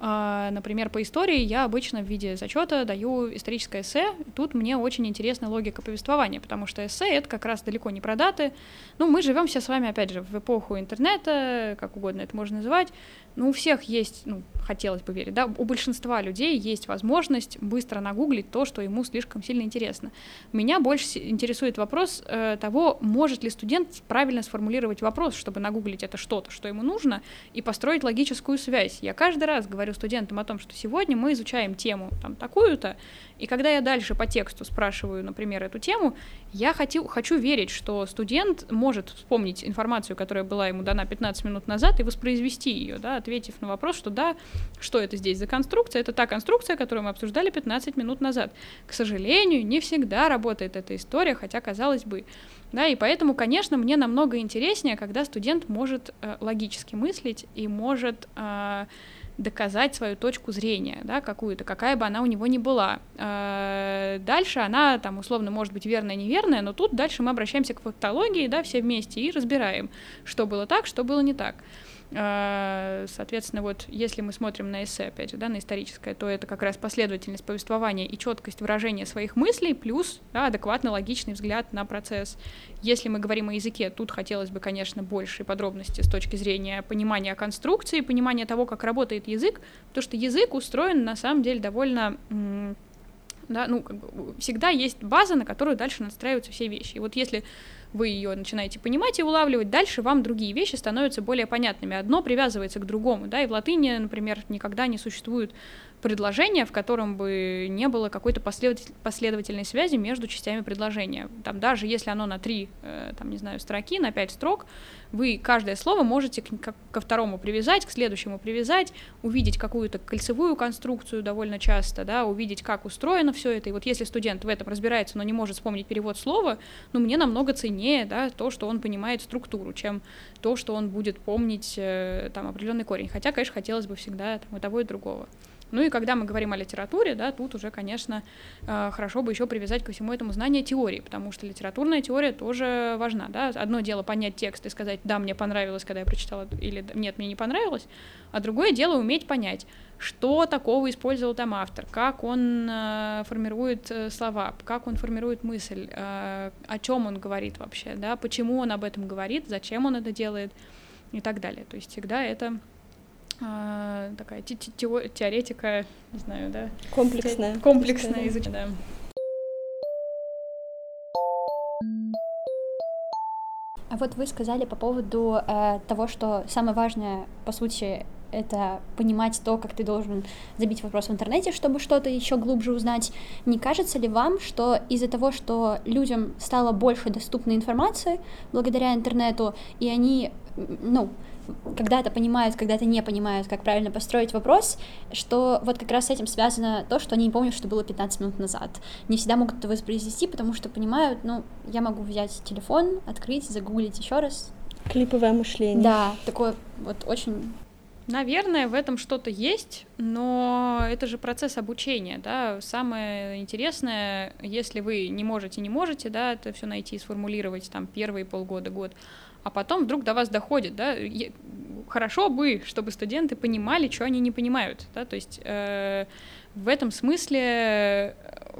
например, по истории я обычно в виде зачета даю историческое эссе. Тут мне очень интересна логика повествования, потому что эссе это как раз далеко не про даты. Ну, мы живем все с вами, опять же, в эпоху интернета, как угодно это можно называть. Ну, у всех есть, ну, хотелось бы верить, да, у большинства людей есть возможность быстро нагуглить то, что ему слишком сильно интересно. Меня больше интересует вопрос э, того, может ли студент правильно сформулировать вопрос, чтобы нагуглить это что-то, что ему нужно, и построить логическую связь. Я каждый раз говорю студентам о том, что сегодня мы изучаем тему там такую-то, и когда я дальше по тексту спрашиваю, например, эту тему, я хочу, хочу верить, что студент может вспомнить информацию, которая была ему дана 15 минут назад, и воспроизвести ее, да, ответив на вопрос, что да, что это здесь за конструкция, это та конструкция, которую мы обсуждали 15 минут назад. К сожалению, не всегда работает эта история, хотя казалось бы. Да, и поэтому, конечно, мне намного интереснее, когда студент может э, логически мыслить и может э, доказать свою точку зрения, да, какую-то, какая бы она у него ни была. Э, дальше она, там, условно, может быть верная, неверная, но тут дальше мы обращаемся к фактологии, да, все вместе и разбираем, что было так, что было не так. А, соответственно, вот если мы смотрим на эссе, опять же, да, на историческое, то это как раз последовательность повествования и четкость выражения своих мыслей, плюс да, адекватно логичный взгляд на процесс. Если мы говорим о языке, тут хотелось бы, конечно, больше подробностей с точки зрения понимания конструкции, понимания того, как работает язык, потому что язык устроен на самом деле довольно да, ну, как бы всегда есть база, на которую дальше настраиваются все вещи. И вот если вы ее начинаете понимать и улавливать, дальше вам другие вещи становятся более понятными. Одно привязывается к другому, да, и в латыни, например, никогда не существует предложение, в котором бы не было какой-то последователь, последовательной связи между частями предложения. Там даже если оно на три, э, там, не знаю, строки, на пять строк, вы каждое слово можете к, ко второму привязать, к следующему привязать, увидеть какую-то кольцевую конструкцию довольно часто, да, увидеть, как устроено все это. И вот если студент в этом разбирается, но не может вспомнить перевод слова, ну, мне намного ценнее, да, то, что он понимает структуру, чем то, что он будет помнить э, там определенный корень. Хотя, конечно, хотелось бы всегда там, и того, и другого. Ну и когда мы говорим о литературе, да, тут уже, конечно, э, хорошо бы еще привязать ко всему этому знание теории, потому что литературная теория тоже важна, да. Одно дело понять текст и сказать, да, мне понравилось, когда я прочитала, или нет, мне не понравилось, а другое дело уметь понять, что такого использовал там автор, как он э, формирует э, слова, как он формирует мысль, о чем он говорит вообще, да, почему он об этом говорит, зачем он это делает и так далее. То есть всегда это а, такая теоретика, не знаю, да? Комплексная. Комплексная изучение, да. А вот вы сказали по поводу э, того, что самое важное, по сути, это понимать то, как ты должен забить вопрос в интернете, чтобы что-то еще глубже узнать. Не кажется ли вам, что из-за того, что людям стало больше доступной информации благодаря интернету, и они, ну, когда-то понимают, когда-то не понимают, как правильно построить вопрос, что вот как раз с этим связано то, что они не помнят, что было 15 минут назад. Не всегда могут это воспроизвести, потому что понимают, ну, я могу взять телефон, открыть, загуглить еще раз. Клиповое мышление. Да, такое вот очень Наверное, в этом что-то есть, но это же процесс обучения, да. Самое интересное, если вы не можете, не можете, да, это все найти и сформулировать там первые полгода, год, а потом вдруг до вас доходит, да, хорошо бы, чтобы студенты понимали, что они не понимают, да, то есть э, в этом смысле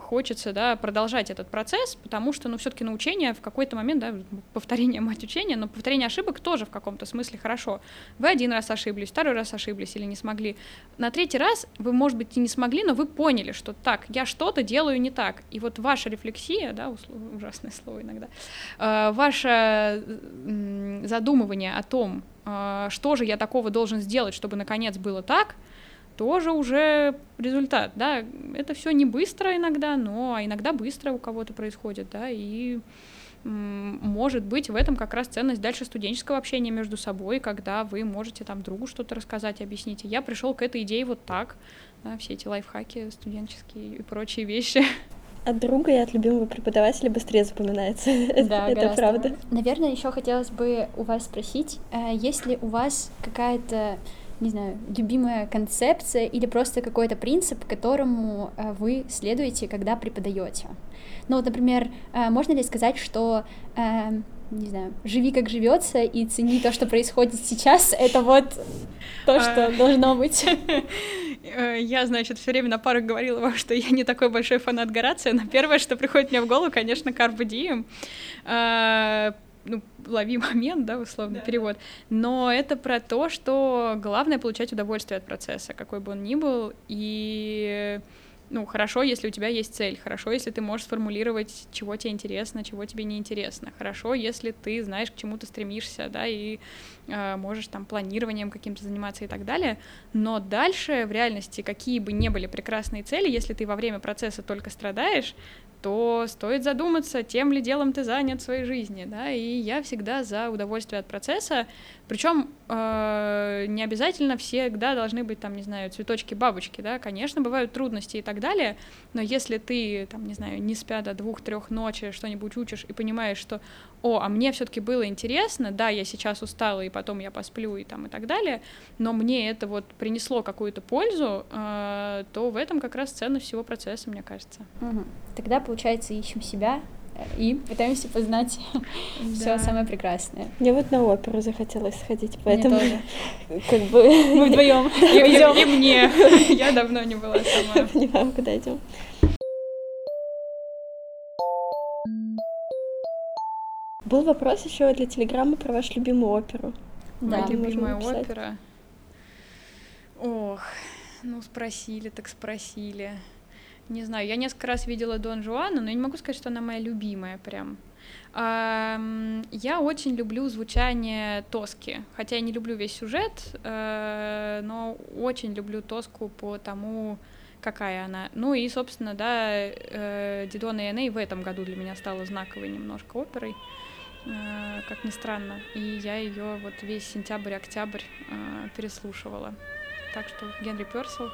хочется, да, продолжать этот процесс, потому что, ну, все-таки научение в какой-то момент, да, повторение мать учения, но повторение ошибок тоже в каком-то смысле хорошо. Вы один раз ошиблись, второй раз ошиблись или не смогли. На третий раз вы, может быть, и не смогли, но вы поняли, что так, я что-то делаю не так. И вот ваша рефлексия, да, ужасное слово иногда, э, ваше задумывание о том, э, что же я такого должен сделать, чтобы наконец было так, тоже уже результат, да, это все не быстро иногда, но иногда быстро у кого-то происходит, да, и может быть в этом как раз ценность дальше студенческого общения между собой, когда вы можете там другу что-то рассказать, объяснить. Я пришел к этой идее вот так, да, все эти лайфхаки студенческие и прочие вещи. От друга и от любимого преподавателя быстрее запоминается. Да, это правда. Наверное, еще хотелось бы у вас спросить, э, есть ли у вас какая-то не знаю, любимая концепция или просто какой-то принцип, которому э, вы следуете, когда преподаете. Ну вот, например, э, можно ли сказать, что э, не знаю, живи как живется и цени то, что происходит сейчас, это вот то, что должно быть. Я, значит, все время на парах говорила вам, что я не такой большой фанат Горация, но первое, что приходит мне в голову, конечно, Diem ну, лови момент, да, условно, да. перевод. Но это про то, что главное получать удовольствие от процесса, какой бы он ни был, и ну, хорошо, если у тебя есть цель, хорошо, если ты можешь сформулировать, чего тебе интересно, чего тебе не интересно, хорошо, если ты знаешь, к чему ты стремишься, да, и э, можешь там планированием каким-то заниматься и так далее, но дальше в реальности, какие бы ни были прекрасные цели, если ты во время процесса только страдаешь, то стоит задуматься, тем ли делом ты занят в своей жизни, да, и я всегда за удовольствие от процесса, причем э, не обязательно всегда должны быть там, не знаю, цветочки, бабочки, да, конечно, бывают трудности и так далее, но если ты, там, не знаю, не спя до двух-трех ночи что-нибудь учишь и понимаешь, что, о, а мне все-таки было интересно, да, я сейчас устала и потом я посплю и там и так далее, но мне это вот принесло какую-то пользу, э, то в этом как раз ценность всего процесса, мне кажется. Угу. Тогда получается ищем себя и пытаемся познать да. все самое прекрасное. Мне вот на оперу захотелось сходить, поэтому как бы мы вдвоем идем. И мне. Я давно не была сама. Понимаю, куда идем. Был вопрос еще для Телеграма про вашу любимую оперу. Да, Моя любимая опера. Ох, ну спросили, так спросили. Не знаю, я несколько раз видела Дон Жуана, но я не могу сказать, что она моя любимая прям. Я очень люблю звучание Тоски, хотя я не люблю весь сюжет, э, но очень люблю Тоску по тому, какая она. Ну и, собственно, да, э, Дидона и Эней в этом году для меня стала знаковой немножко оперой. Э, как ни странно. И я ее вот весь сентябрь-октябрь переслушивала. Так что Генри Персел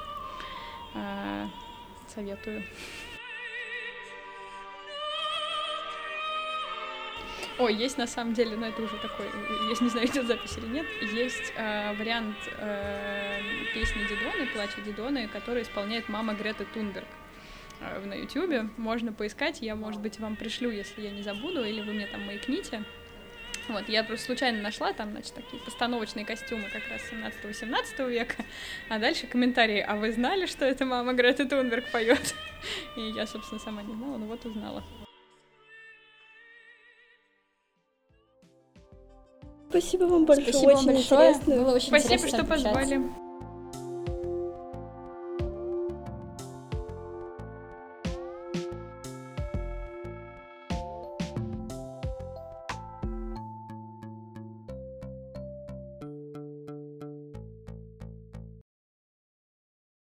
советую. Ой, есть на самом деле, но это уже такой, я не знаю, идет запись или нет, есть э, вариант э, песни Дидоны, плача Дидоны, который исполняет мама Греты Тунберг. Э, на YouTube. Можно поискать, я, может быть, вам пришлю, если я не забуду, или вы мне там маякните. Вот, я просто случайно нашла там, значит, такие постановочные костюмы как раз 17-18 века, а дальше комментарии, а вы знали, что это мама Греты Тунберг поет? И я, собственно, сама не знала, но вот узнала. Спасибо вам большое, Спасибо очень большое. интересно. Было очень Спасибо, что позвали.